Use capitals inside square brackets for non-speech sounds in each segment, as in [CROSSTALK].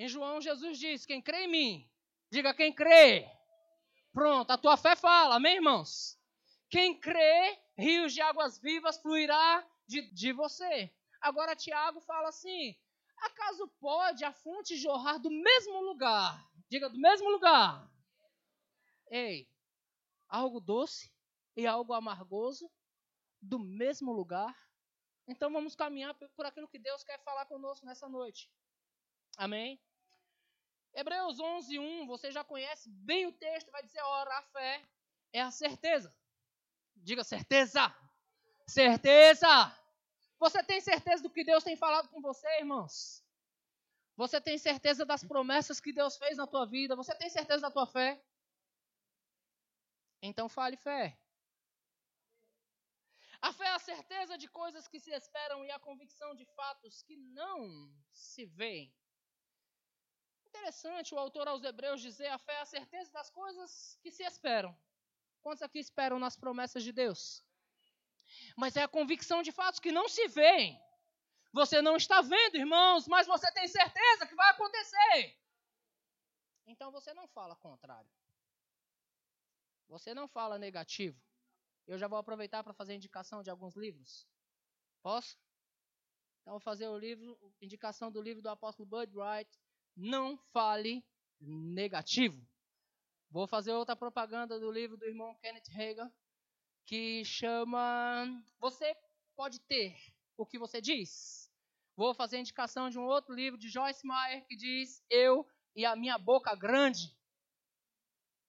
Em João, Jesus diz: Quem crê em mim, diga quem crê. Pronto, a tua fé fala, amém, irmãos? Quem crê, rios de águas vivas fluirá de, de você. Agora, Tiago fala assim: acaso pode a fonte jorrar do mesmo lugar? Diga, do mesmo lugar. Ei, algo doce e algo amargoso do mesmo lugar? Então vamos caminhar por aquilo que Deus quer falar conosco nessa noite. Amém? Hebreus 11, 1, você já conhece bem o texto, vai dizer, ora, a fé é a certeza. Diga certeza. Certeza. Você tem certeza do que Deus tem falado com você, irmãos? Você tem certeza das promessas que Deus fez na tua vida? Você tem certeza da tua fé? Então fale fé. A fé é a certeza de coisas que se esperam e a convicção de fatos que não se veem. Interessante o autor aos Hebreus dizer: a fé é a certeza das coisas que se esperam. Quantos aqui esperam nas promessas de Deus? Mas é a convicção de fatos que não se veem. Você não está vendo, irmãos, mas você tem certeza que vai acontecer. Então você não fala contrário. Você não fala negativo. Eu já vou aproveitar para fazer indicação de alguns livros. Posso? Então vou fazer o livro, indicação do livro do apóstolo Bud Wright, Não fale negativo. Vou fazer outra propaganda do livro do irmão Kenneth Hagan, que chama Você pode ter o que você diz. Vou fazer indicação de um outro livro de Joyce Meyer que diz Eu e a minha boca grande.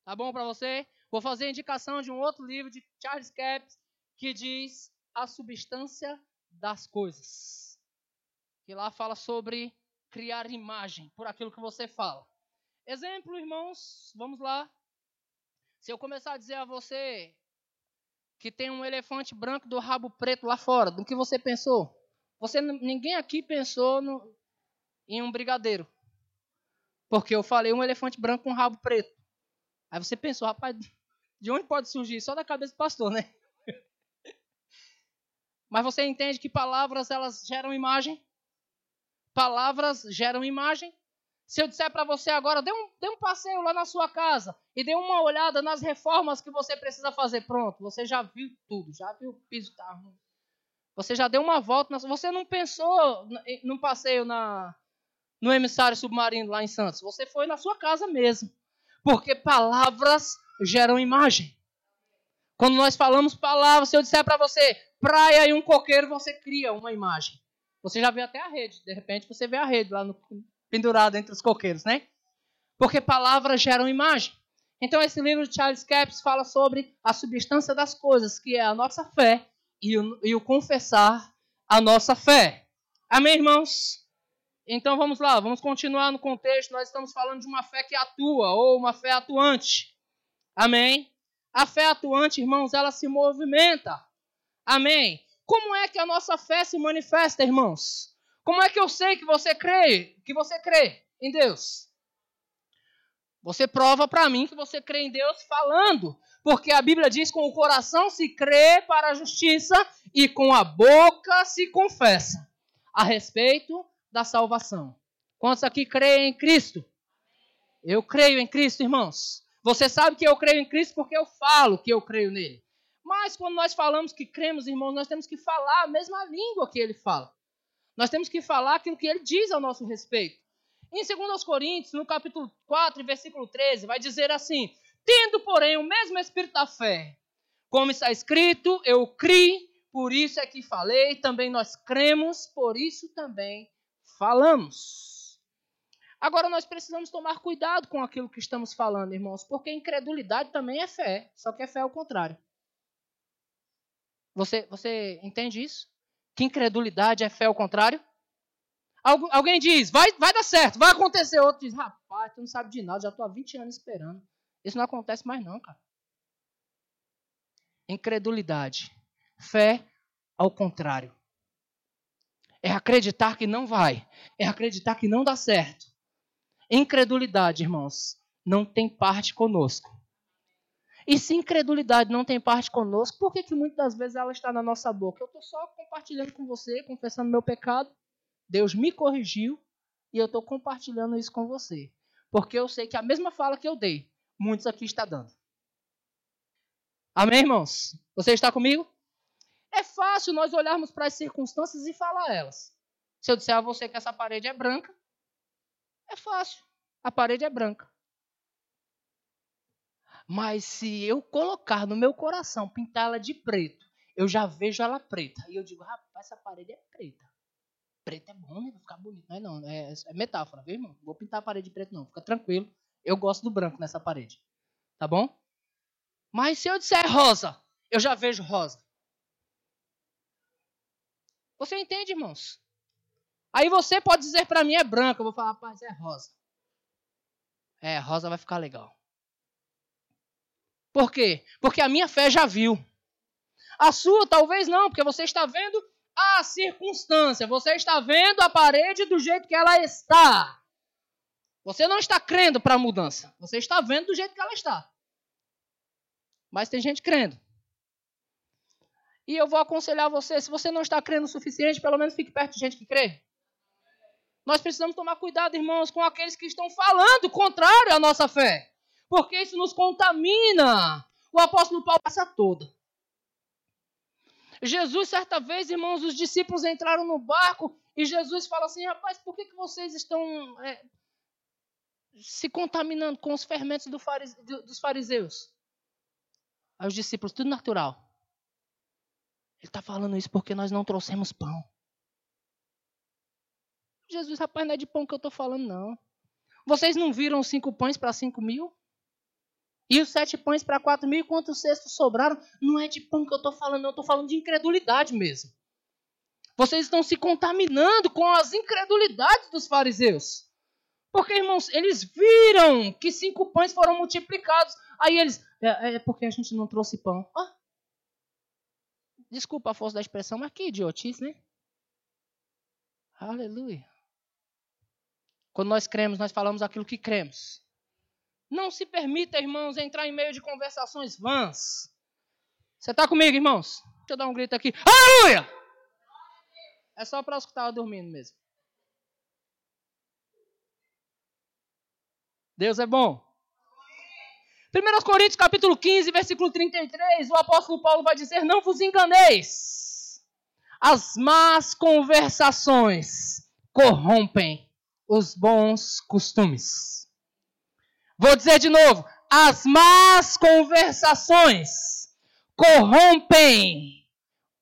Tá bom para você? Vou fazer indicação de um outro livro de Charles Capps que diz A substância das coisas. Que lá fala sobre criar imagem por aquilo que você fala. Exemplo, irmãos, vamos lá. Se eu começar a dizer a você que tem um elefante branco do rabo preto lá fora, do que você pensou? Você ninguém aqui pensou no, em um brigadeiro. Porque eu falei um elefante branco com rabo preto. Aí você pensou, rapaz, de onde pode surgir? Só da cabeça do pastor, né? [LAUGHS] Mas você entende que palavras elas geram imagem? Palavras geram imagem. Se eu disser para você agora, dê um, dê um passeio lá na sua casa e dê uma olhada nas reformas que você precisa fazer, pronto, você já viu tudo, já viu o piso tá ruim. Você já deu uma volta, você não pensou num passeio na, no emissário submarino lá em Santos, você foi na sua casa mesmo. Porque palavras geram imagem. Quando nós falamos palavras, se eu disser para você praia e um coqueiro, você cria uma imagem. Você já vê até a rede, de repente você vê a rede lá no, pendurado entre os coqueiros, né? Porque palavras geram imagem. Então, esse livro de Charles Capps fala sobre a substância das coisas, que é a nossa fé e o, e o confessar a nossa fé. Amém, irmãos? Então vamos lá, vamos continuar no contexto. Nós estamos falando de uma fé que atua ou uma fé atuante. Amém? A fé atuante, irmãos, ela se movimenta. Amém? Como é que a nossa fé se manifesta, irmãos? Como é que eu sei que você crê, que você crê em Deus? Você prova para mim que você crê em Deus falando, porque a Bíblia diz com o coração se crê para a justiça e com a boca se confessa a respeito da salvação. Quantos aqui creem em Cristo? Eu creio em Cristo, irmãos. Você sabe que eu creio em Cristo porque eu falo que eu creio nele. Mas quando nós falamos que cremos, irmãos, nós temos que falar a mesma língua que ele fala. Nós temos que falar aquilo que ele diz ao nosso respeito. Em 2 Coríntios, no capítulo 4, versículo 13, vai dizer assim: Tendo, porém, o mesmo espírito da fé, como está escrito, eu criei, por isso é que falei, também nós cremos, por isso também falamos. Agora nós precisamos tomar cuidado com aquilo que estamos falando, irmãos, porque incredulidade também é fé, só que é fé ao contrário. Você, você entende isso? Que incredulidade é fé ao contrário? Algu alguém diz, vai, vai dar certo, vai acontecer. Outro diz, rapaz, tu não sabe de nada, já estou há 20 anos esperando. Isso não acontece mais não, cara. Incredulidade. Fé ao contrário. É acreditar que não vai. É acreditar que não dá certo. Incredulidade, irmãos, não tem parte conosco. E se incredulidade não tem parte conosco, por que, que muitas vezes ela está na nossa boca? Eu estou só compartilhando com você, confessando meu pecado. Deus me corrigiu. E eu estou compartilhando isso com você. Porque eu sei que a mesma fala que eu dei, muitos aqui estão dando. Amém, irmãos? Você está comigo? É fácil nós olharmos para as circunstâncias e falar elas. Se eu disser a você que essa parede é branca, é fácil. A parede é branca. Mas se eu colocar no meu coração, pintá-la de preto, eu já vejo ela preta. E eu digo, rapaz, essa parede é preta. Preto é bom, né? Vai ficar bonito. Não é não, é, é metáfora, viu, irmão? Não vou pintar a parede de preto, não. Fica tranquilo. Eu gosto do branco nessa parede. Tá bom? Mas se eu disser rosa, eu já vejo rosa. Você entende, irmãos? Aí você pode dizer para mim é branca, eu vou falar, rapaz, é rosa. É, rosa vai ficar legal. Por quê? Porque a minha fé já viu. A sua talvez não, porque você está vendo a circunstância, você está vendo a parede do jeito que ela está. Você não está crendo para a mudança, você está vendo do jeito que ela está. Mas tem gente crendo. E eu vou aconselhar você, se você não está crendo o suficiente, pelo menos fique perto de gente que crê. Nós precisamos tomar cuidado, irmãos, com aqueles que estão falando contrário à nossa fé. Porque isso nos contamina. O apóstolo Paulo passa toda. Jesus, certa vez, irmãos, os discípulos entraram no barco e Jesus fala assim: rapaz, por que, que vocês estão é, se contaminando com os fermentos do farise, dos fariseus? Aí os discípulos, tudo natural. Ele está falando isso porque nós não trouxemos pão. Jesus, rapaz, não é de pão que eu estou falando, não. Vocês não viram cinco pães para cinco mil? E os sete pães para quatro mil, quantos cestos sobraram? Não é de pão que eu estou falando, não. Eu estou falando de incredulidade mesmo. Vocês estão se contaminando com as incredulidades dos fariseus. Porque, irmãos, eles viram que cinco pães foram multiplicados. Aí eles, é, é porque a gente não trouxe pão. Ah, desculpa a força da expressão, mas que idiotice, né? Aleluia. Quando nós cremos, nós falamos aquilo que cremos. Não se permita, irmãos, entrar em meio de conversações vãs. Você está comigo, irmãos? Deixa eu dar um grito aqui. Aleluia! É só para os que estavam dormindo mesmo. Deus é bom. 1 Coríntios capítulo 15, versículo 33, o apóstolo Paulo vai dizer: Não vos enganeis. As más conversações corrompem os bons costumes. Vou dizer de novo: as más conversações corrompem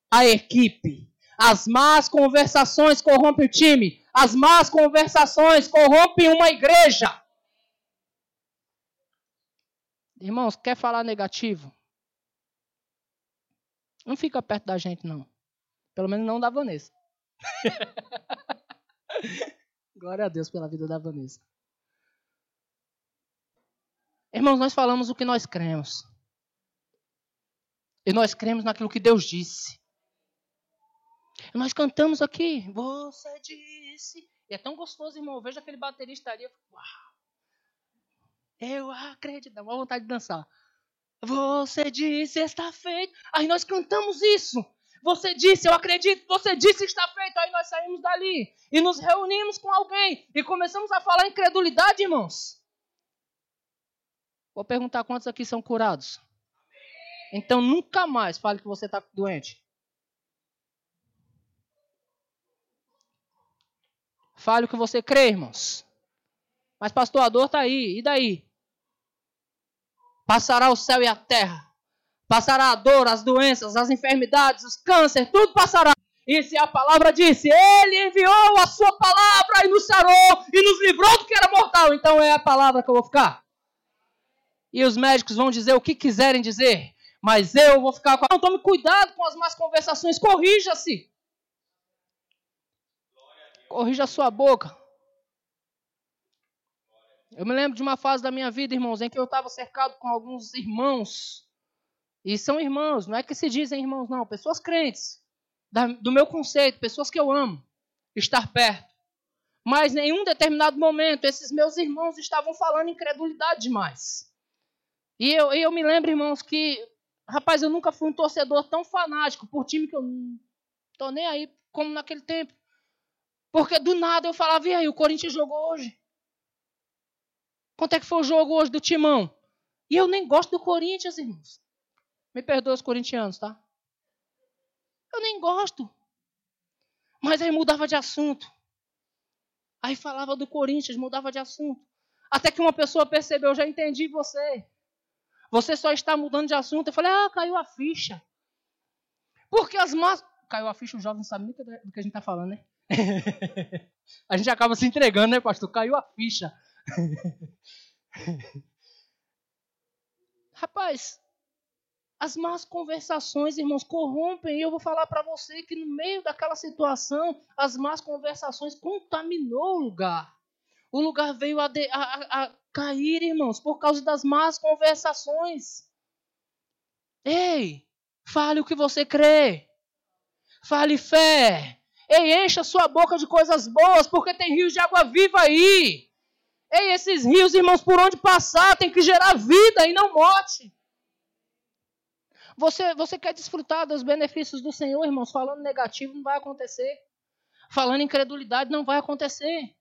a equipe. As más conversações corrompem o time. As más conversações corrompem uma igreja. Irmãos, quer falar negativo? Não fica perto da gente, não. Pelo menos não da Vanessa. [LAUGHS] Glória a Deus pela vida da Vanessa. Irmãos, nós falamos o que nós cremos. E nós cremos naquilo que Deus disse. E nós cantamos aqui, você disse. E é tão gostoso, irmão. Eu vejo aquele baterista ali. Eu uau. Eu acredito. Dá uma vontade de dançar. Você disse, está feito. Aí nós cantamos isso. Você disse, eu acredito, você disse está feito. Aí nós saímos dali e nos reunimos com alguém e começamos a falar incredulidade, irmãos. Vou perguntar quantos aqui são curados. Então nunca mais fale que você está doente. Fale o que você crê, irmãos. Mas pastor, a dor está aí. E daí? Passará o céu e a terra Passará a dor, as doenças, as enfermidades, os cânceres, tudo passará. E se a palavra disse, Ele enviou a sua palavra e nos sarou e nos livrou do que era mortal, então é a palavra que eu vou ficar. E os médicos vão dizer o que quiserem dizer, mas eu vou ficar com. Não, tome cuidado com as más conversações, corrija-se. Corrija a sua boca. Eu me lembro de uma fase da minha vida, irmãos, em que eu estava cercado com alguns irmãos e são irmãos, não é que se dizem irmãos, não, pessoas crentes, do meu conceito, pessoas que eu amo, estar perto. Mas em um determinado momento, esses meus irmãos estavam falando incredulidade demais. E eu, eu me lembro, irmãos, que, rapaz, eu nunca fui um torcedor tão fanático por time que eu não tô nem aí como naquele tempo. Porque do nada eu falava, e aí, o Corinthians jogou hoje? Quanto é que foi o jogo hoje do Timão? E eu nem gosto do Corinthians, irmãos. Me perdoa os corintianos, tá? Eu nem gosto. Mas aí mudava de assunto. Aí falava do Corinthians, mudava de assunto. Até que uma pessoa percebeu, já entendi você. Você só está mudando de assunto. Eu falei, ah, caiu a ficha. Porque as más. Caiu a ficha, o jovem não sabe nem do que a gente está falando, né? [LAUGHS] a gente acaba se entregando, né, pastor? Caiu a ficha. [LAUGHS] Rapaz, as más conversações, irmãos, corrompem. E eu vou falar para você que no meio daquela situação, as más conversações contaminou o lugar. O lugar veio a, de, a, a cair, irmãos, por causa das más conversações. Ei, fale o que você crê. Fale fé. Ei, encha sua boca de coisas boas, porque tem rios de água viva aí. Ei, esses rios, irmãos, por onde passar, tem que gerar vida e não morte. Você, você quer desfrutar dos benefícios do Senhor, irmãos? Falando negativo não vai acontecer. Falando incredulidade não vai acontecer.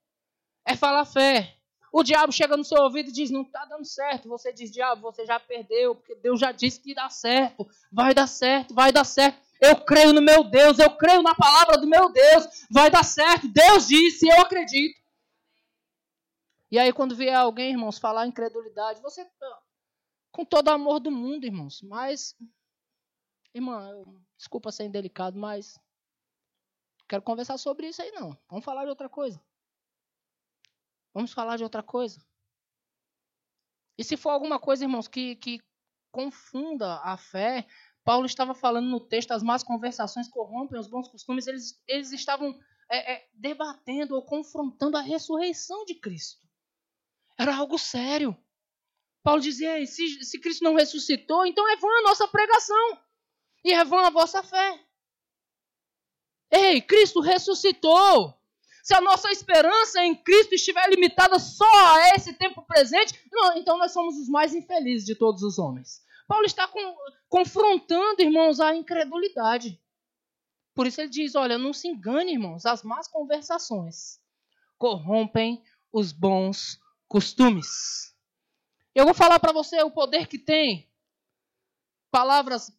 É falar fé. O diabo chega no seu ouvido e diz: Não está dando certo. Você diz: Diabo, você já perdeu, porque Deus já disse que dá certo. Vai dar certo, vai dar certo. Eu creio no meu Deus, eu creio na palavra do meu Deus. Vai dar certo. Deus disse, eu acredito. E aí, quando vier alguém, irmãos, falar incredulidade, você, com todo o amor do mundo, irmãos, mas Irmã, eu, desculpa ser indelicado, mas quero conversar sobre isso aí não. Vamos falar de outra coisa. Vamos falar de outra coisa. E se for alguma coisa, irmãos, que, que confunda a fé, Paulo estava falando no texto, as más conversações corrompem os bons costumes, eles, eles estavam é, é, debatendo ou confrontando a ressurreição de Cristo. Era algo sério. Paulo dizia: se, se Cristo não ressuscitou, então é vã a nossa pregação e é vã a vossa fé. Ei, Cristo ressuscitou. Se a nossa esperança em Cristo estiver limitada só a esse tempo presente, não, então nós somos os mais infelizes de todos os homens. Paulo está com, confrontando, irmãos, a incredulidade. Por isso ele diz: olha, não se engane, irmãos, as más conversações corrompem os bons costumes. Eu vou falar para você o poder que tem palavras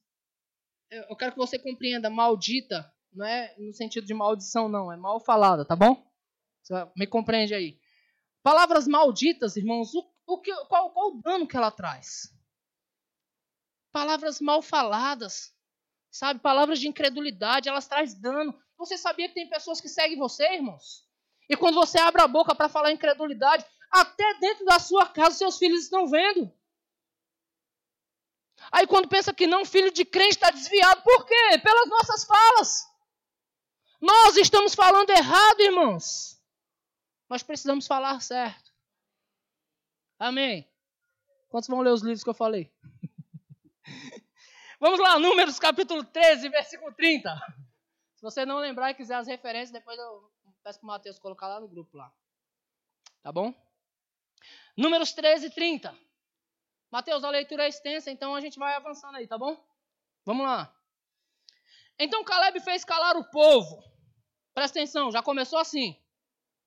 eu quero que você compreenda, maldita não é no sentido de maldição, não, é mal falada, tá bom? Você me compreende aí. Palavras malditas, irmãos, o, o que, qual, qual o dano que ela traz? Palavras mal faladas, sabe? Palavras de incredulidade, elas trazem dano. Você sabia que tem pessoas que seguem você, irmãos? E quando você abre a boca para falar incredulidade, até dentro da sua casa seus filhos estão vendo. Aí quando pensa que não, filho de crente está desviado. Por quê? Pelas nossas falas. Nós estamos falando errado, irmãos. Nós precisamos falar certo. Amém. Quantos vão ler os livros que eu falei? [LAUGHS] Vamos lá, Números capítulo 13, versículo 30. Se você não lembrar e quiser as referências, depois eu peço para o Mateus colocar lá no grupo lá. Tá bom? Números 13, 30. Mateus, a leitura é extensa, então a gente vai avançando aí, tá bom? Vamos lá. Então Caleb fez calar o povo. Presta atenção, já começou assim.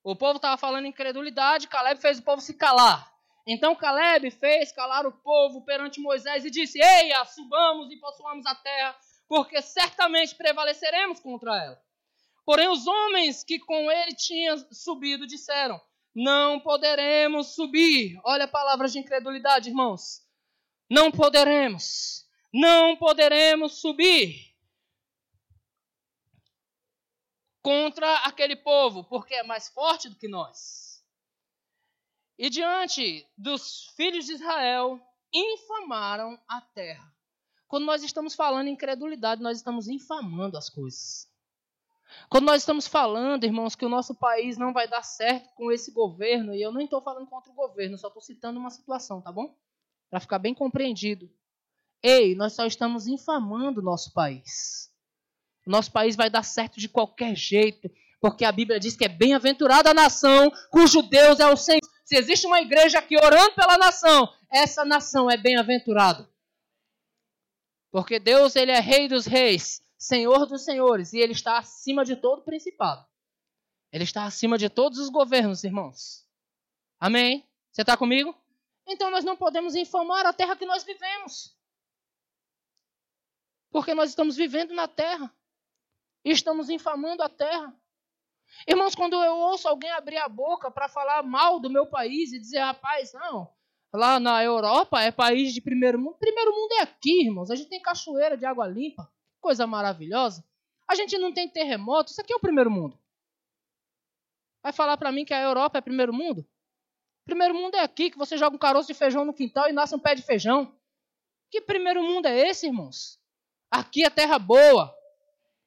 O povo estava falando incredulidade, Caleb fez o povo se calar. Então Caleb fez calar o povo perante Moisés e disse: Eia, subamos e possuamos a terra, porque certamente prevaleceremos contra ela. Porém, os homens que com ele tinham subido disseram: não poderemos subir. Olha a palavra de incredulidade, irmãos. Não poderemos. Não poderemos subir contra aquele povo, porque é mais forte do que nós. E diante dos filhos de Israel, infamaram a terra. Quando nós estamos falando em incredulidade, nós estamos infamando as coisas. Quando nós estamos falando, irmãos, que o nosso país não vai dar certo com esse governo, e eu não estou falando contra o governo, só estou citando uma situação, tá bom? Para ficar bem compreendido. Ei, nós só estamos infamando o nosso país. O nosso país vai dar certo de qualquer jeito, porque a Bíblia diz que é bem-aventurada a nação cujo Deus é o Senhor. Se existe uma igreja aqui orando pela nação, essa nação é bem-aventurada. Porque Deus, ele é rei dos reis Senhor dos senhores, e ele está acima de todo principado. Ele está acima de todos os governos, irmãos. Amém? Você está comigo? Então nós não podemos infamar a terra que nós vivemos. Porque nós estamos vivendo na terra. E estamos infamando a terra. Irmãos, quando eu ouço alguém abrir a boca para falar mal do meu país e dizer, rapaz, não, lá na Europa é país de primeiro mundo. Primeiro mundo é aqui, irmãos. A gente tem cachoeira de água limpa. Coisa maravilhosa. A gente não tem terremoto. Isso aqui é o primeiro mundo. Vai falar para mim que a Europa é primeiro mundo? Primeiro mundo é aqui, que você joga um caroço de feijão no quintal e nasce um pé de feijão. Que primeiro mundo é esse, irmãos? Aqui é terra boa.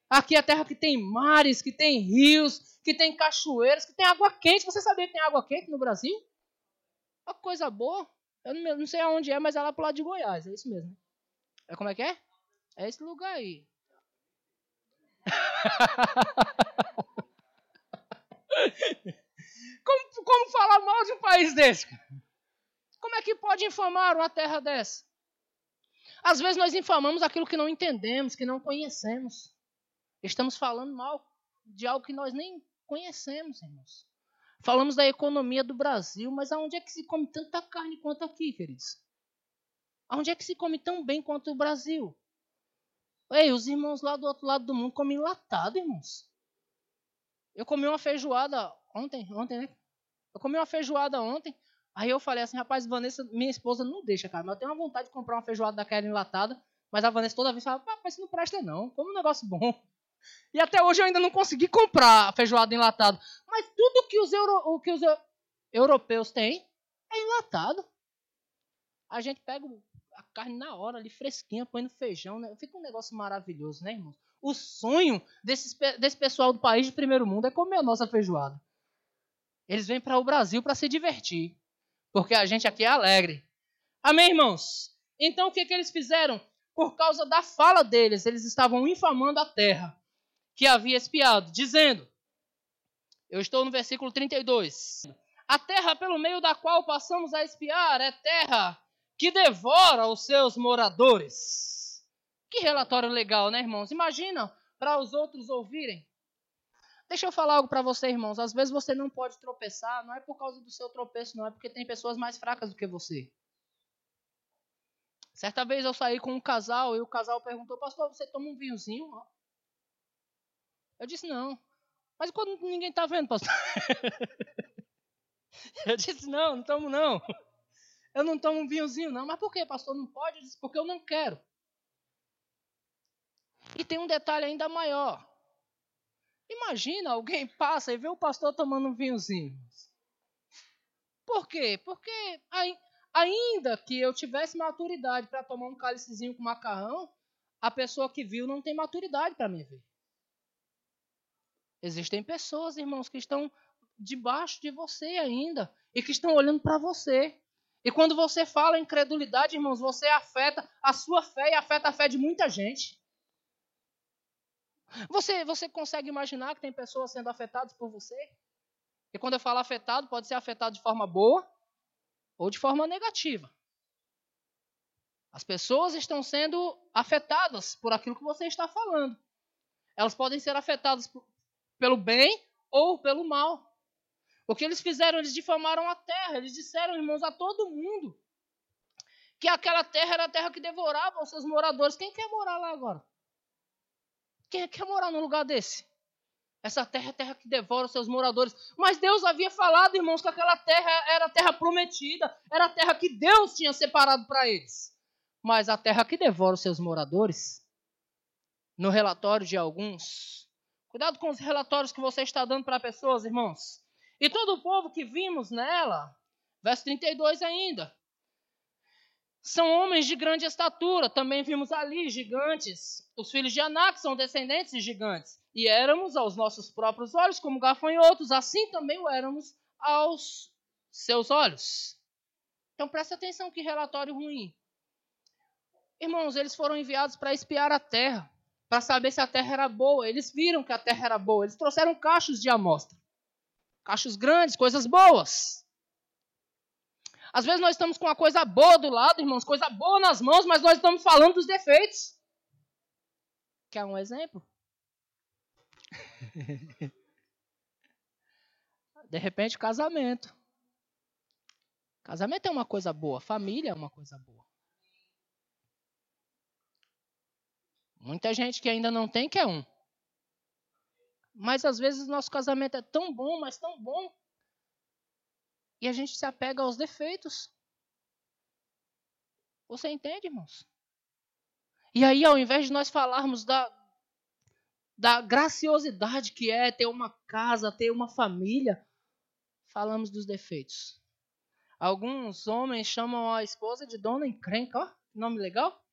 Aqui é terra que tem mares, que tem rios, que tem cachoeiras, que tem água quente. Você sabia que tem água quente no Brasil? Uma coisa boa. Eu não sei aonde é, mas é lá pro lado de Goiás. É isso mesmo. É como é que é? É esse lugar aí. [LAUGHS] como, como falar mal de um país desse? Como é que pode infamar uma terra dessa? Às vezes nós infamamos aquilo que não entendemos, que não conhecemos. Estamos falando mal de algo que nós nem conhecemos, irmãos. Falamos da economia do Brasil, mas aonde é que se come tanta carne quanto aqui, queridos? Aonde é que se come tão bem quanto o Brasil? Ei, os irmãos lá do outro lado do mundo comem latado, irmãos. Eu comi uma feijoada ontem, ontem, né? Eu comi uma feijoada ontem. Aí eu falei assim, rapaz, Vanessa, minha esposa não deixa, cara. Mas eu tenho uma vontade de comprar uma feijoada daquela enlatada. Mas a Vanessa toda vez fala, mas isso não presta não. Como um negócio bom. E até hoje eu ainda não consegui comprar feijoada enlatada. Mas tudo que os, euro, o que os europeus têm é enlatado. A gente pega a carne na hora ali, fresquinha, põe no feijão. Né? Fica um negócio maravilhoso, né, irmãos? O sonho desse, desse pessoal do país de primeiro mundo é comer a nossa feijoada. Eles vêm para o Brasil para se divertir. Porque a gente aqui é alegre. Amém, irmãos? Então o que, que eles fizeram? Por causa da fala deles, eles estavam infamando a terra que havia espiado, dizendo: Eu estou no versículo 32. A terra pelo meio da qual passamos a espiar é terra que devora os seus moradores. Que relatório legal, né, irmãos? Imagina para os outros ouvirem. Deixa eu falar algo para você, irmãos. Às vezes você não pode tropeçar, não é por causa do seu tropeço, não é porque tem pessoas mais fracas do que você. Certa vez eu saí com um casal e o casal perguntou: Pastor, você toma um vinhozinho? Eu disse: Não. Mas quando ninguém está vendo, pastor? [LAUGHS] eu disse: Não, não tomo não. Eu não tomo um vinhozinho, não. Mas por que, pastor? Não pode? Eu disse: Porque eu não quero. E tem um detalhe ainda maior. Imagina alguém passa e vê o pastor tomando um vinhozinho. Por quê? Porque ainda que eu tivesse maturidade para tomar um cálicezinho com macarrão, a pessoa que viu não tem maturidade para me ver. Existem pessoas, irmãos, que estão debaixo de você ainda e que estão olhando para você. E quando você fala incredulidade, irmãos, você afeta a sua fé e afeta a fé de muita gente. Você, você consegue imaginar que tem pessoas sendo afetadas por você? E quando eu falo afetado, pode ser afetado de forma boa ou de forma negativa. As pessoas estão sendo afetadas por aquilo que você está falando. Elas podem ser afetadas pelo bem ou pelo mal. O que eles fizeram? Eles difamaram a terra. Eles disseram, irmãos, a todo mundo que aquela terra era a terra que devorava os seus moradores. Quem quer morar lá agora? Quem quer morar num lugar desse? Essa terra é terra que devora os seus moradores. Mas Deus havia falado, irmãos, que aquela terra era a terra prometida, era a terra que Deus tinha separado para eles. Mas a terra que devora os seus moradores, no relatório de alguns, cuidado com os relatórios que você está dando para pessoas, irmãos. E todo o povo que vimos nela, verso 32 ainda, são homens de grande estatura. Também vimos ali gigantes. Os filhos de Anak são descendentes de gigantes. E éramos aos nossos próprios olhos como gafanhotos, assim também o éramos aos seus olhos. Então presta atenção que relatório ruim. Irmãos, eles foram enviados para espiar a terra, para saber se a terra era boa. Eles viram que a terra era boa. Eles trouxeram cachos de amostra. Cachos grandes, coisas boas. Às vezes nós estamos com uma coisa boa do lado, irmãos, coisa boa nas mãos, mas nós estamos falando dos defeitos. Quer um exemplo? [LAUGHS] De repente, casamento. Casamento é uma coisa boa, família é uma coisa boa. Muita gente que ainda não tem quer um. Mas às vezes nosso casamento é tão bom, mas tão bom, e a gente se apega aos defeitos. Você entende, irmãos? E aí, ao invés de nós falarmos da, da graciosidade que é ter uma casa, ter uma família, falamos dos defeitos. Alguns homens chamam a esposa de dona encrenca, ó, nome legal.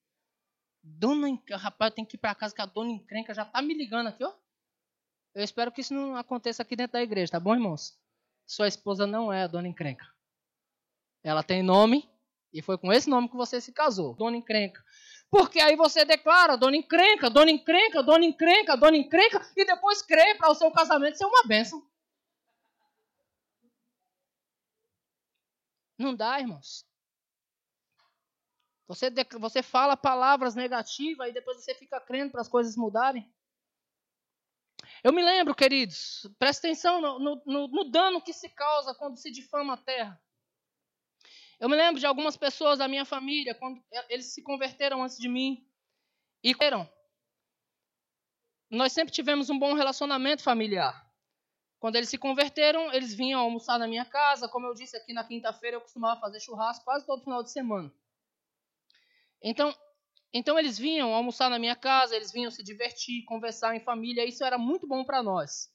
Dona rapaz, tem que ir para casa que a dona encrenca já tá me ligando aqui, ó. Eu espero que isso não aconteça aqui dentro da igreja, tá bom, irmãos? Sua esposa não é a dona encrenca. Ela tem nome e foi com esse nome que você se casou, dona encrenca. Porque aí você declara dona encrenca, dona encrenca, dona encrenca, dona encrenca e depois crê para o seu casamento ser uma bênção. Não dá, irmãos. Você, você fala palavras negativas e depois você fica crendo para as coisas mudarem. Eu me lembro, queridos, presta atenção no, no, no, dano que se causa quando se difama a terra. Eu me lembro de algumas pessoas da minha família, quando eles se converteram antes de mim, e eram. Nós sempre tivemos um bom relacionamento familiar. Quando eles se converteram, eles vinham almoçar na minha casa. Como eu disse aqui na quinta-feira, eu costumava fazer churrasco quase todo final de semana. Então, então eles vinham almoçar na minha casa, eles vinham se divertir, conversar em família, isso era muito bom para nós.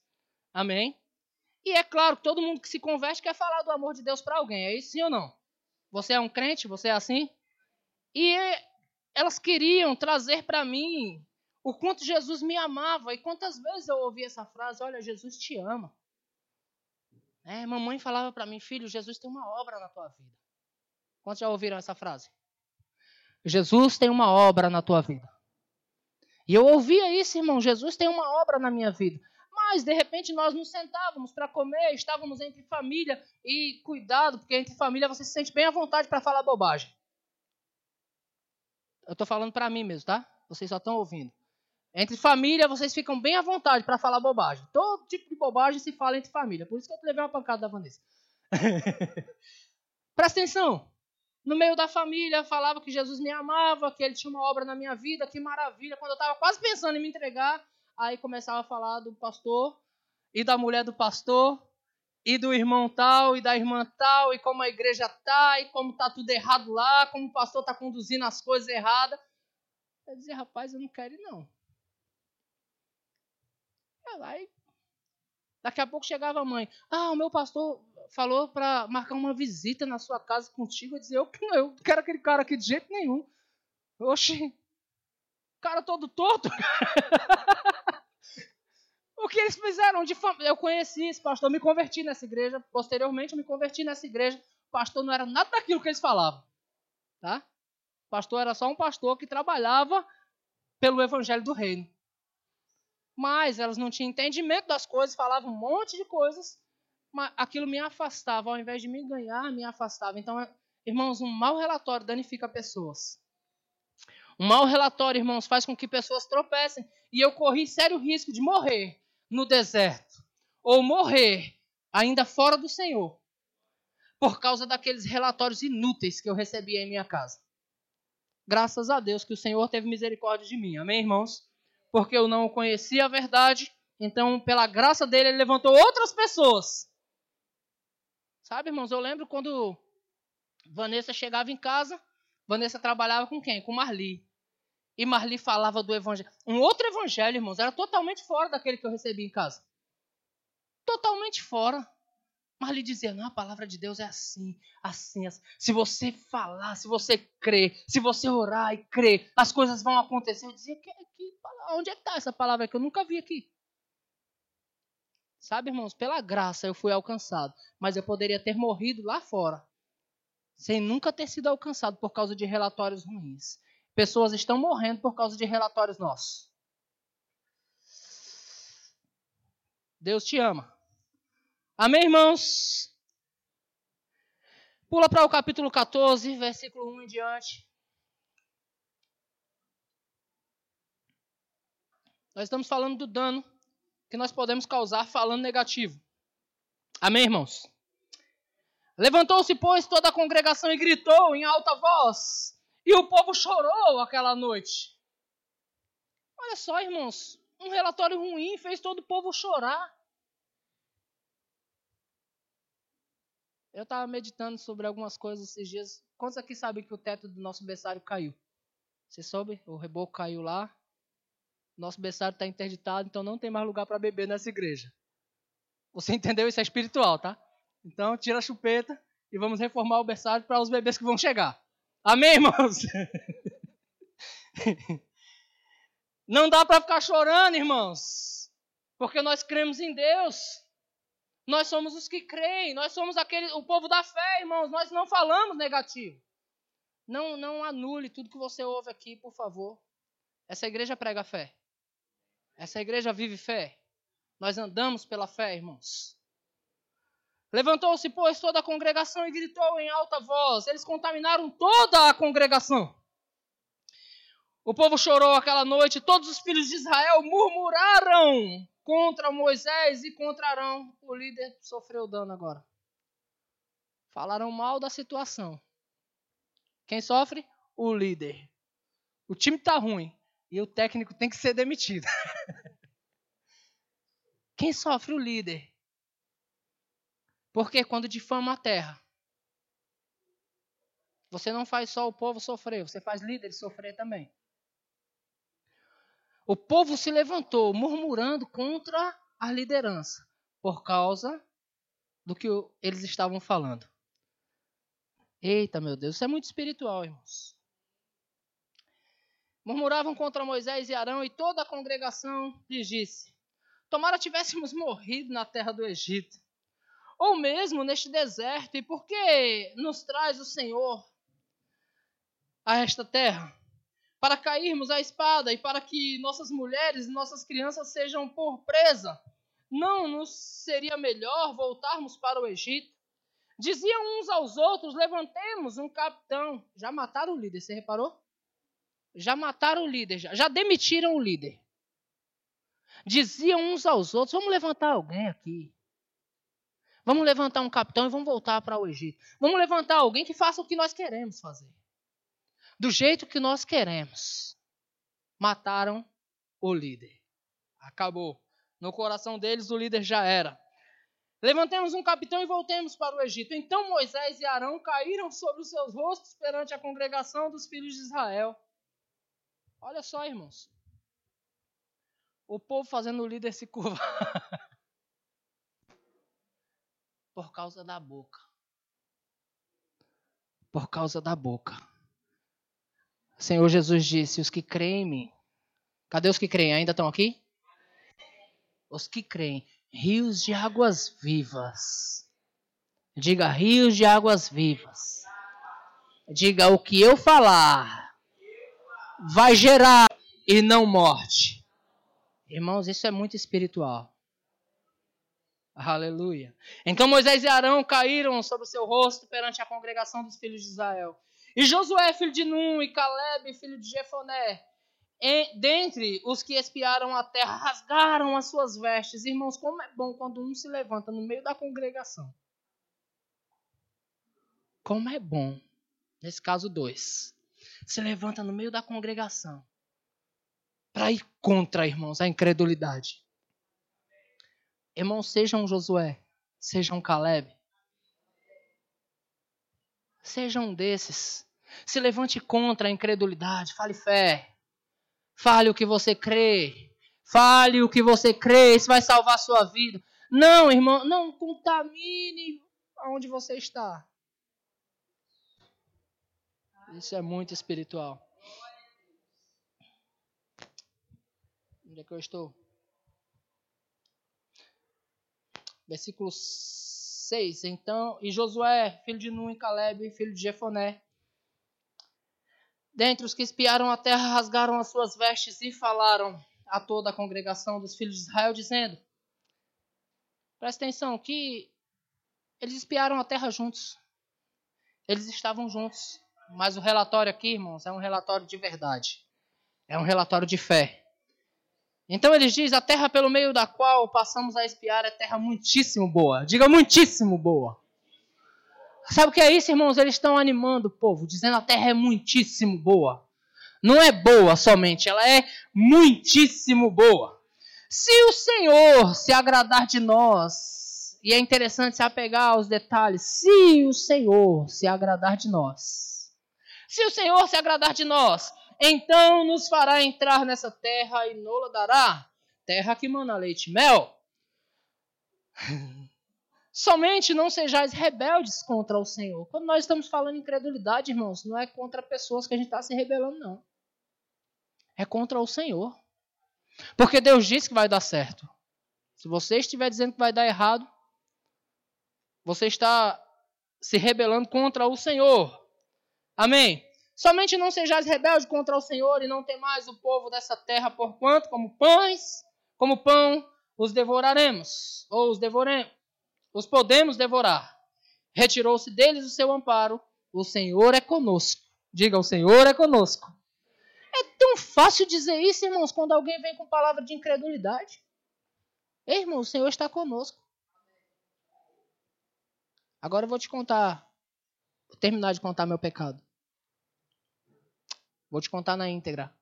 Amém? E é claro que todo mundo que se converte quer falar do amor de Deus para alguém, é isso sim ou não? Você é um crente? Você é assim? E elas queriam trazer para mim o quanto Jesus me amava. E quantas vezes eu ouvi essa frase: Olha, Jesus te ama. É, mamãe falava para mim: Filho, Jesus tem uma obra na tua vida. Quantos já ouviram essa frase? Jesus tem uma obra na tua vida. E eu ouvia isso, irmão. Jesus tem uma obra na minha vida. Mas, de repente, nós nos sentávamos para comer, estávamos entre família e cuidado, porque entre família você se sente bem à vontade para falar bobagem. Eu estou falando para mim mesmo, tá? Vocês só estão ouvindo. Entre família, vocês ficam bem à vontade para falar bobagem. Todo tipo de bobagem se fala entre família. Por isso que eu levei uma pancada da Vanessa. [LAUGHS] Presta atenção no meio da família, falava que Jesus me amava, que ele tinha uma obra na minha vida, que maravilha. Quando eu estava quase pensando em me entregar, aí começava a falar do pastor e da mulher do pastor e do irmão tal e da irmã tal e como a igreja tá e como tá tudo errado lá, como o pastor tá conduzindo as coisas erradas. Eu dizia, rapaz, eu não quero ir não. Aí, daqui a pouco chegava a mãe. Ah, o meu pastor falou para marcar uma visita na sua casa contigo. Eu dizia, eu eu quero aquele cara aqui de jeito nenhum. Oxi, cara todo torto. [LAUGHS] o que eles fizeram de fam... Eu conheci esse pastor, me converti nessa igreja. Posteriormente, eu me converti nessa igreja. O pastor não era nada daquilo que eles falavam. Tá? O pastor era só um pastor que trabalhava pelo evangelho do reino. Mas elas não tinham entendimento das coisas, falavam um monte de coisas aquilo me afastava, ao invés de me ganhar, me afastava. Então, é, irmãos, um mau relatório danifica pessoas. Um mau relatório, irmãos, faz com que pessoas tropecem. E eu corri sério risco de morrer no deserto. Ou morrer ainda fora do Senhor. Por causa daqueles relatórios inúteis que eu recebia em minha casa. Graças a Deus que o Senhor teve misericórdia de mim. Amém, irmãos? Porque eu não conhecia a verdade. Então, pela graça dele, ele levantou outras pessoas Sabe, irmãos, eu lembro quando Vanessa chegava em casa, Vanessa trabalhava com quem? Com Marli. E Marli falava do evangelho. Um outro evangelho, irmãos, era totalmente fora daquele que eu recebi em casa. Totalmente fora. Marli dizia: não, a palavra de Deus é assim, assim, assim. Se você falar, se você crer, se você orar e crer, as coisas vão acontecer. Eu dizia: que, que, onde é que está essa palavra que eu nunca vi aqui? Sabe, irmãos, pela graça eu fui alcançado, mas eu poderia ter morrido lá fora, sem nunca ter sido alcançado por causa de relatórios ruins. Pessoas estão morrendo por causa de relatórios nossos. Deus te ama. Amém, irmãos? Pula para o capítulo 14, versículo 1 em diante. Nós estamos falando do dano que nós podemos causar falando negativo. Amém, irmãos? Levantou-se, pois, toda a congregação e gritou em alta voz. E o povo chorou aquela noite. Olha só, irmãos, um relatório ruim fez todo o povo chorar. Eu estava meditando sobre algumas coisas esses dias. Quantos aqui sabem que o teto do nosso berçário caiu? Você soube? O reboco caiu lá. Nosso berçário está interditado, então não tem mais lugar para beber nessa igreja. Você [LAUGHS] entendeu? Isso é espiritual, tá? Então, tira a chupeta e vamos reformar o berçário para os bebês que vão chegar. Amém, irmãos? [LAUGHS] Não dá para ficar chorando, irmãos, porque nós cremos em Deus. Nós somos os que creem, nós somos aquele, o povo da fé, irmãos. Nós não falamos negativo. Não, não anule tudo que você ouve aqui, por favor. Essa igreja prega fé. Essa igreja vive fé. Nós andamos pela fé, irmãos. Levantou-se, pois, toda a congregação e gritou em alta voz. Eles contaminaram toda a congregação. O povo chorou aquela noite, todos os filhos de Israel murmuraram contra Moisés e contra Arão. O líder sofreu dano agora. Falaram mal da situação. Quem sofre? O líder. O time está ruim e o técnico tem que ser demitido. [LAUGHS] Quem sofre? O líder. Porque quando difama a terra, você não faz só o povo sofrer, você faz líderes sofrer também. O povo se levantou murmurando contra a liderança por causa do que eles estavam falando. Eita, meu Deus, isso é muito espiritual, irmãos. Murmuravam contra Moisés e Arão e toda a congregação lhes disse: Tomara tivéssemos morrido na terra do Egito, ou mesmo neste deserto, e por que nos traz o Senhor a esta terra? Para cairmos à espada e para que nossas mulheres e nossas crianças sejam por presa. Não nos seria melhor voltarmos para o Egito? Diziam uns aos outros: levantemos um capitão. Já mataram o líder, você reparou? Já mataram o líder, já, já demitiram o líder diziam uns aos outros: vamos levantar alguém aqui. Vamos levantar um capitão e vamos voltar para o Egito. Vamos levantar alguém que faça o que nós queremos fazer. Do jeito que nós queremos. Mataram o líder. Acabou. No coração deles, o líder já era. Levantemos um capitão e voltemos para o Egito. Então Moisés e Arão caíram sobre os seus rostos perante a congregação dos filhos de Israel. Olha só, irmãos o povo fazendo o líder se curvar. [LAUGHS] Por causa da boca. Por causa da boca. O Senhor Jesus disse: Os que creem em mim. Cadê os que creem? Ainda estão aqui? Os que creem. Rios de águas vivas. Diga rios de águas vivas. Diga o que eu falar vai gerar e não morte. Irmãos, isso é muito espiritual. Aleluia. Então Moisés e Arão caíram sobre o seu rosto perante a congregação dos filhos de Israel. E Josué, filho de Num, e Caleb, filho de Jefoné, dentre os que espiaram a terra, rasgaram as suas vestes. Irmãos, como é bom quando um se levanta no meio da congregação. Como é bom, nesse caso dois, se levanta no meio da congregação para ir contra, irmãos, a incredulidade. Irmãos, sejam Josué, sejam Caleb. Sejam desses. Se levante contra a incredulidade, fale fé. Fale o que você crê. Fale o que você crê, isso vai salvar a sua vida. Não, irmão, não contamine aonde você está. Isso é muito espiritual. Onde é que eu estou? Versículo 6. Então, e Josué, filho de Nun e Caleb, filho de Jefoné, dentre os que espiaram a terra, rasgaram as suas vestes e falaram a toda a congregação dos filhos de Israel, dizendo: Presta atenção, que eles espiaram a terra juntos. Eles estavam juntos. Mas o relatório aqui, irmãos, é um relatório de verdade. É um relatório de fé. Então ele diz: a terra pelo meio da qual passamos a espiar é terra muitíssimo boa. Diga muitíssimo boa. Sabe o que é isso, irmãos? Eles estão animando o povo, dizendo a terra é muitíssimo boa. Não é boa somente, ela é muitíssimo boa. Se o Senhor se agradar de nós, e é interessante se apegar aos detalhes, se o Senhor se agradar de nós, se o Senhor se agradar de nós, então nos fará entrar nessa terra e nola dará, terra que mana leite e mel. Somente não sejais rebeldes contra o Senhor. Quando nós estamos falando incredulidade, irmãos, não é contra pessoas que a gente está se rebelando, não. É contra o Senhor. Porque Deus disse que vai dar certo. Se você estiver dizendo que vai dar errado, você está se rebelando contra o Senhor. Amém? Somente não sejais rebeldes contra o Senhor e não temais o povo dessa terra, porquanto, como pães, como pão, os devoraremos, ou os devoremos, os podemos devorar. Retirou-se deles o seu amparo, o Senhor é conosco. Diga, o Senhor é conosco. É tão fácil dizer isso, irmãos, quando alguém vem com palavra de incredulidade. Ei, irmão, o Senhor está conosco. Agora eu vou te contar, vou terminar de contar meu pecado. Vou te contar na íntegra.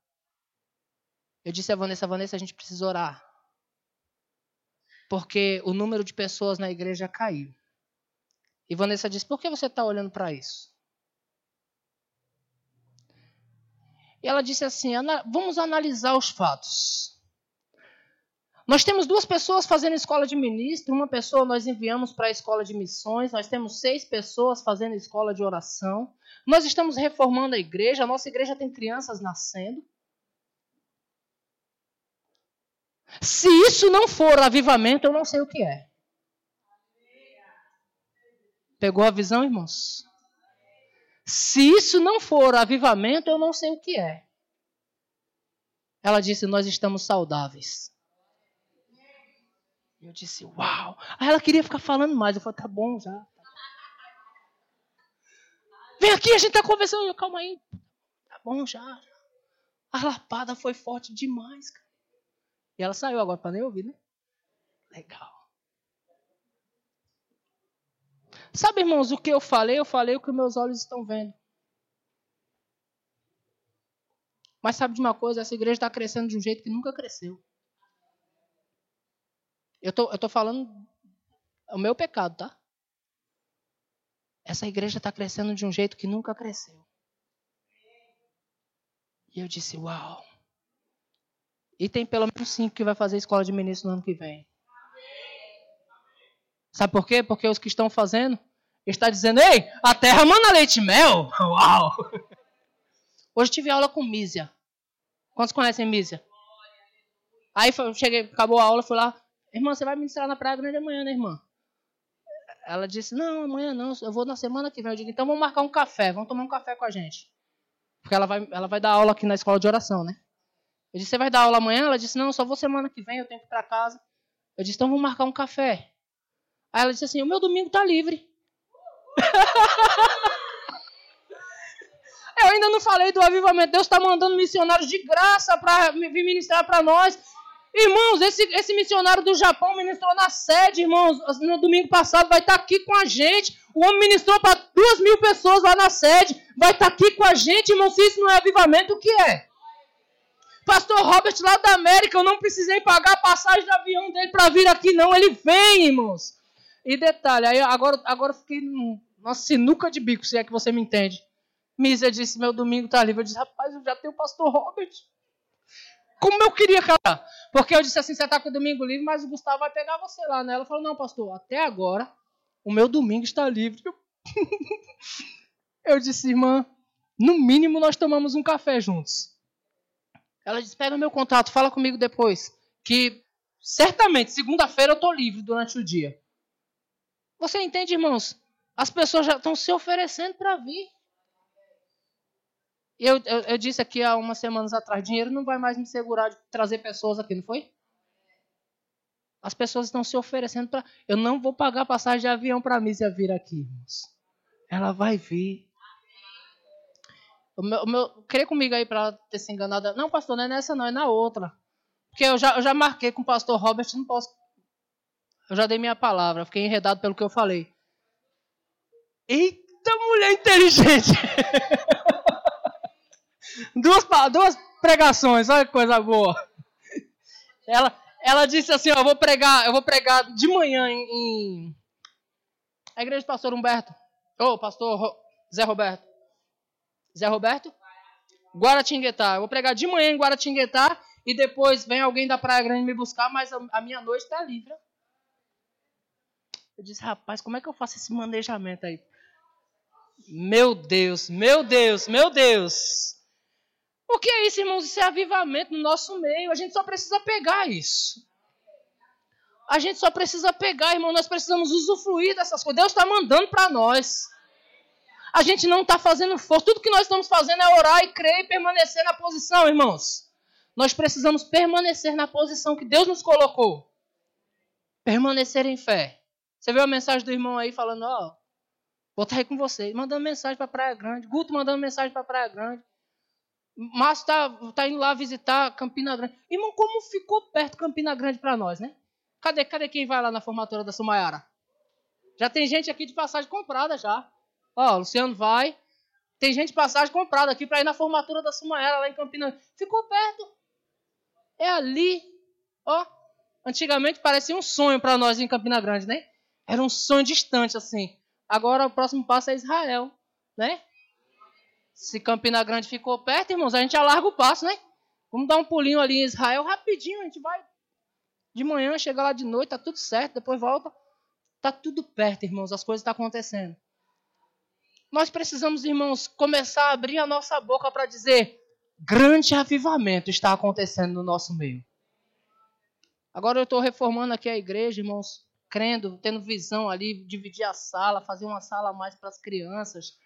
Eu disse a Vanessa, Vanessa, a gente precisa orar. Porque o número de pessoas na igreja caiu. E Vanessa disse, por que você está olhando para isso? E ela disse assim, vamos analisar os fatos. Nós temos duas pessoas fazendo escola de ministro, uma pessoa nós enviamos para a escola de missões, nós temos seis pessoas fazendo escola de oração, nós estamos reformando a igreja, a nossa igreja tem crianças nascendo. Se isso não for avivamento, eu não sei o que é. Pegou a visão, irmãos? Se isso não for avivamento, eu não sei o que é. Ela disse: Nós estamos saudáveis. Eu disse, uau. Aí ela queria ficar falando mais. Eu falei, tá bom já. Vem aqui, a gente tá conversando. Eu, Calma aí. Tá bom já. A lapada foi forte demais, cara. E ela saiu agora para nem ouvir, né? Legal. Sabe, irmãos, o que eu falei? Eu falei o que meus olhos estão vendo. Mas sabe de uma coisa? Essa igreja está crescendo de um jeito que nunca cresceu. Eu tô, eu tô falando o meu pecado, tá? Essa igreja está crescendo de um jeito que nunca cresceu. E eu disse, uau. E tem pelo menos cinco que vai fazer escola de ministro no ano que vem. Sabe por quê? Porque os que estão fazendo está dizendo, ei, a terra manda leite e mel. [LAUGHS] Uau! Hoje tive aula com Mísia. Quantos conhecem Mísia? Aí eu cheguei, acabou a aula, fui lá, Irmã, você vai ministrar na Praia Grande amanhã, né, irmã? Ela disse, não, amanhã não, eu vou na semana que vem. Eu digo, então vamos marcar um café, vamos tomar um café com a gente. Porque ela vai, ela vai dar aula aqui na escola de oração, né? Eu disse, você vai dar aula amanhã? Ela disse, não, só vou semana que vem, eu tenho que ir para casa. Eu disse, então vamos marcar um café. Aí ela disse assim, o meu domingo tá livre. [LAUGHS] eu ainda não falei do avivamento. Deus está mandando missionários de graça para vir ministrar para nós. Irmãos, esse, esse missionário do Japão ministrou na sede, irmãos. No domingo passado vai estar aqui com a gente. O homem ministrou para duas mil pessoas lá na sede. Vai estar aqui com a gente, irmãos. Se isso não é avivamento, o que é? Pastor Robert lá da América, eu não precisei pagar a passagem de avião dele para vir aqui, não. Ele vem, irmãos. E detalhe, aí agora, agora eu fiquei numa sinuca de bico, se é que você me entende. Misa disse: Meu domingo está livre. Eu disse: Rapaz, eu já tenho o pastor Robert. Como eu queria, cara. Porque eu disse assim: você está com o domingo livre, mas o Gustavo vai pegar você lá, né? Ela falou: não, pastor, até agora o meu domingo está livre. [LAUGHS] Eu disse, irmã, no mínimo nós tomamos um café juntos. Ela disse: pega meu contato, fala comigo depois. Que certamente, segunda-feira eu estou livre durante o dia. Você entende, irmãos? As pessoas já estão se oferecendo para vir. Eu, eu, eu, disse aqui há umas semanas atrás, dinheiro não vai mais me segurar de trazer pessoas aqui, não foi? As pessoas estão se oferecendo para. Eu não vou pagar passagem de avião para a Mísia vir aqui, irmãos. Ela vai vir. O meu, o meu, queria comigo aí para ter se enganado. Não, pastor, não é nessa, não, é na outra. Porque eu já, eu já marquei com o pastor Robert, não posso. Eu já dei minha palavra, fiquei enredado pelo que eu falei. Eita mulher inteligente! [LAUGHS] duas, duas pregações, olha que coisa boa. Ela, ela disse assim, ó, eu vou pregar, eu vou pregar de manhã em, em a igreja do pastor Humberto. Ô, oh, pastor Ro, Zé Roberto. Zé Roberto? Guaratinguetá. Eu vou pregar de manhã em Guaratinguetá e depois vem alguém da Praia Grande me buscar, mas a, minha noite está livre. Eu disse, rapaz, como é que eu faço esse manejamento aí? Meu Deus, meu Deus, meu Deus. O que é isso, irmãos? Isso é avivamento no nosso meio. A gente só precisa pegar isso. A gente só precisa pegar, irmão. Nós precisamos usufruir dessas coisas. Deus está mandando para nós. A gente não está fazendo força. Tudo que nós estamos fazendo é orar e crer e permanecer na posição, irmãos. Nós precisamos permanecer na posição que Deus nos colocou. Permanecer em fé. Você viu a mensagem do irmão aí falando, ó, oh, vou estar aí com você. Mandando mensagem para Praia Grande. Guto mandando mensagem para Praia Grande. Márcio está tá indo lá visitar Campina Grande. Irmão, como ficou perto Campina Grande para nós, né? Cadê, cadê quem vai lá na formatura da Sumayara? Já tem gente aqui de passagem comprada já. Ó, o Luciano vai. Tem gente passagem comprada aqui para ir na formatura da Sumayara lá em Campina. Ficou perto. É ali. Ó, antigamente parecia um sonho para nós em Campina Grande, né? Era um sonho distante assim. Agora o próximo passo é Israel, né? Se Campina Grande ficou perto, irmãos, a gente alarga o passo, né? Vamos dar um pulinho ali em Israel rapidinho, a gente vai de manhã, chega lá de noite, tá tudo certo, depois volta. Tá tudo perto, irmãos, as coisas estão tá acontecendo. Nós precisamos, irmãos, começar a abrir a nossa boca para dizer: grande avivamento está acontecendo no nosso meio. Agora eu estou reformando aqui a igreja, irmãos, crendo, tendo visão ali, dividir a sala, fazer uma sala a mais para as crianças.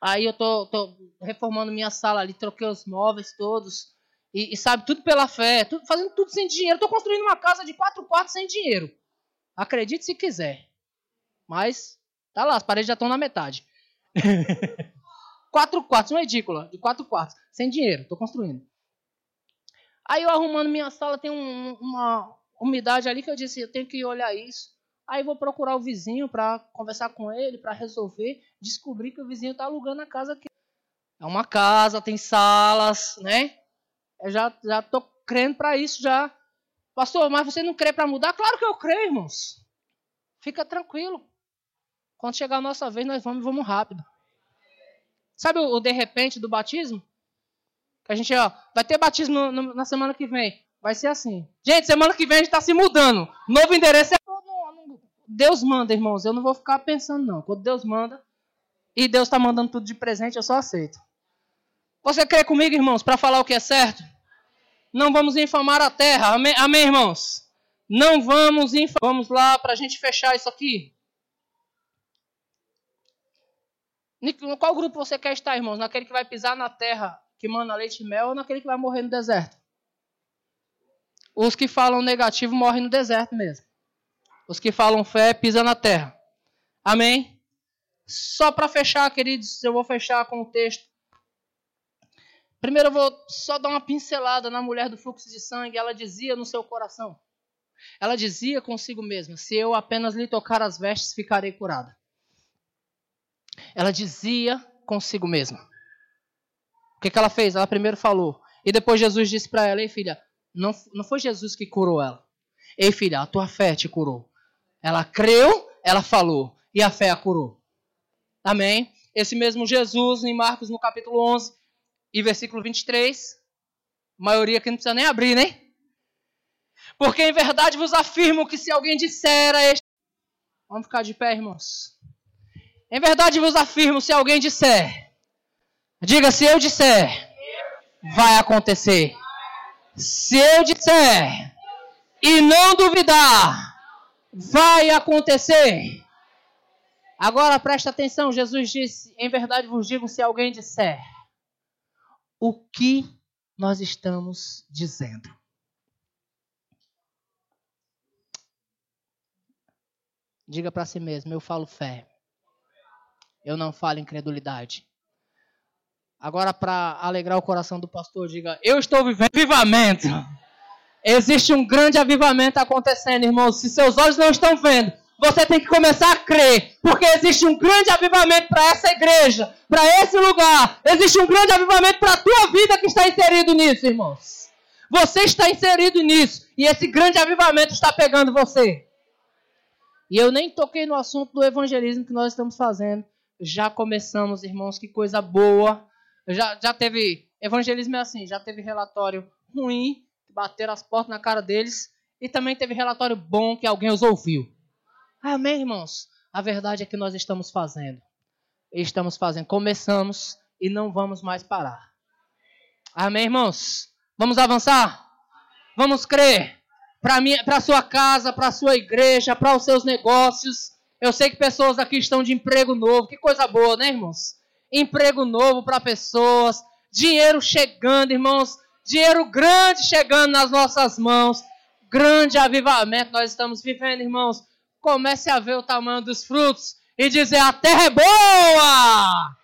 Aí eu tô, tô, reformando minha sala ali, troquei os móveis todos. E, e sabe, tudo pela fé, tudo, fazendo tudo sem dinheiro. Estou construindo uma casa de quatro quartos sem dinheiro. Acredite se quiser. Mas, tá lá, as paredes já estão na metade. [LAUGHS] quatro quartos, uma edícula de quatro quartos, sem dinheiro, estou construindo. Aí eu arrumando minha sala, tem um, uma umidade ali que eu disse, eu tenho que olhar isso. Aí vou procurar o vizinho para conversar com ele, para resolver. Descobri que o vizinho está alugando a casa aqui. É uma casa, tem salas, né? Eu já já tô crendo para isso já. Pastor, mas você não crê para mudar? Claro que eu creio, irmãos. Fica tranquilo. Quando chegar a nossa vez, nós vamos, vamos rápido. Sabe o, o de repente do batismo? Que a gente, ó, vai ter batismo no, no, na semana que vem. Vai ser assim. Gente, semana que vem a gente está se mudando. Novo endereço é Deus manda, irmãos. Eu não vou ficar pensando, não. Quando Deus manda, e Deus está mandando tudo de presente, eu só aceito. Você crê comigo, irmãos, para falar o que é certo? Não vamos infamar a terra. Amém, Amém irmãos? Não vamos infamar. Vamos lá para a gente fechar isso aqui. Qual grupo você quer estar, irmãos? Naquele que vai pisar na terra que manda leite e mel ou naquele que vai morrer no deserto? Os que falam negativo morrem no deserto mesmo. Os que falam fé pisam na terra. Amém? Só para fechar, queridos, eu vou fechar com o texto. Primeiro eu vou só dar uma pincelada na mulher do fluxo de sangue. Ela dizia no seu coração. Ela dizia consigo mesma: Se eu apenas lhe tocar as vestes, ficarei curada. Ela dizia consigo mesma. O que, que ela fez? Ela primeiro falou. E depois Jesus disse para ela: Ei, filha, não, não foi Jesus que curou ela. Ei, filha, a tua fé te curou. Ela creu, ela falou, e a fé a curou. Amém? Esse mesmo Jesus, em Marcos, no capítulo 11 e versículo 23, a maioria que não precisa nem abrir, né? Porque em verdade vos afirmo que se alguém disser a este. Vamos ficar de pé, irmãos. Em verdade vos afirmo, se alguém disser. Diga, se eu disser, vai acontecer. Se eu disser e não duvidar, vai acontecer. Agora presta atenção, Jesus disse: Em verdade vos digo, se alguém disser o que nós estamos dizendo. Diga para si mesmo: eu falo fé. Eu não falo incredulidade. Agora, para alegrar o coração do pastor, diga: Eu estou vivendo vivamento. Existe um grande avivamento acontecendo, irmãos. Se seus olhos não estão vendo, você tem que começar a crer, porque existe um grande avivamento para essa igreja, para esse lugar. Existe um grande avivamento para a tua vida que está inserido nisso, irmãos. Você está inserido nisso e esse grande avivamento está pegando você. E eu nem toquei no assunto do evangelismo que nós estamos fazendo. Já começamos, irmãos, que coisa boa. Já, já teve. Evangelismo é assim, já teve relatório ruim, bateram as portas na cara deles, e também teve relatório bom que alguém os ouviu. Amém, irmãos? A verdade é que nós estamos fazendo. Estamos fazendo. Começamos e não vamos mais parar. Amém, irmãos? Vamos avançar? Vamos crer. Para a sua casa, para a sua igreja, para os seus negócios. Eu sei que pessoas aqui estão de emprego novo. Que coisa boa, né, irmãos? Emprego novo para pessoas. Dinheiro chegando, irmãos. Dinheiro grande chegando nas nossas mãos. Grande avivamento nós estamos vivendo, irmãos comece a ver o tamanho dos frutos e dizer: a terra é boa!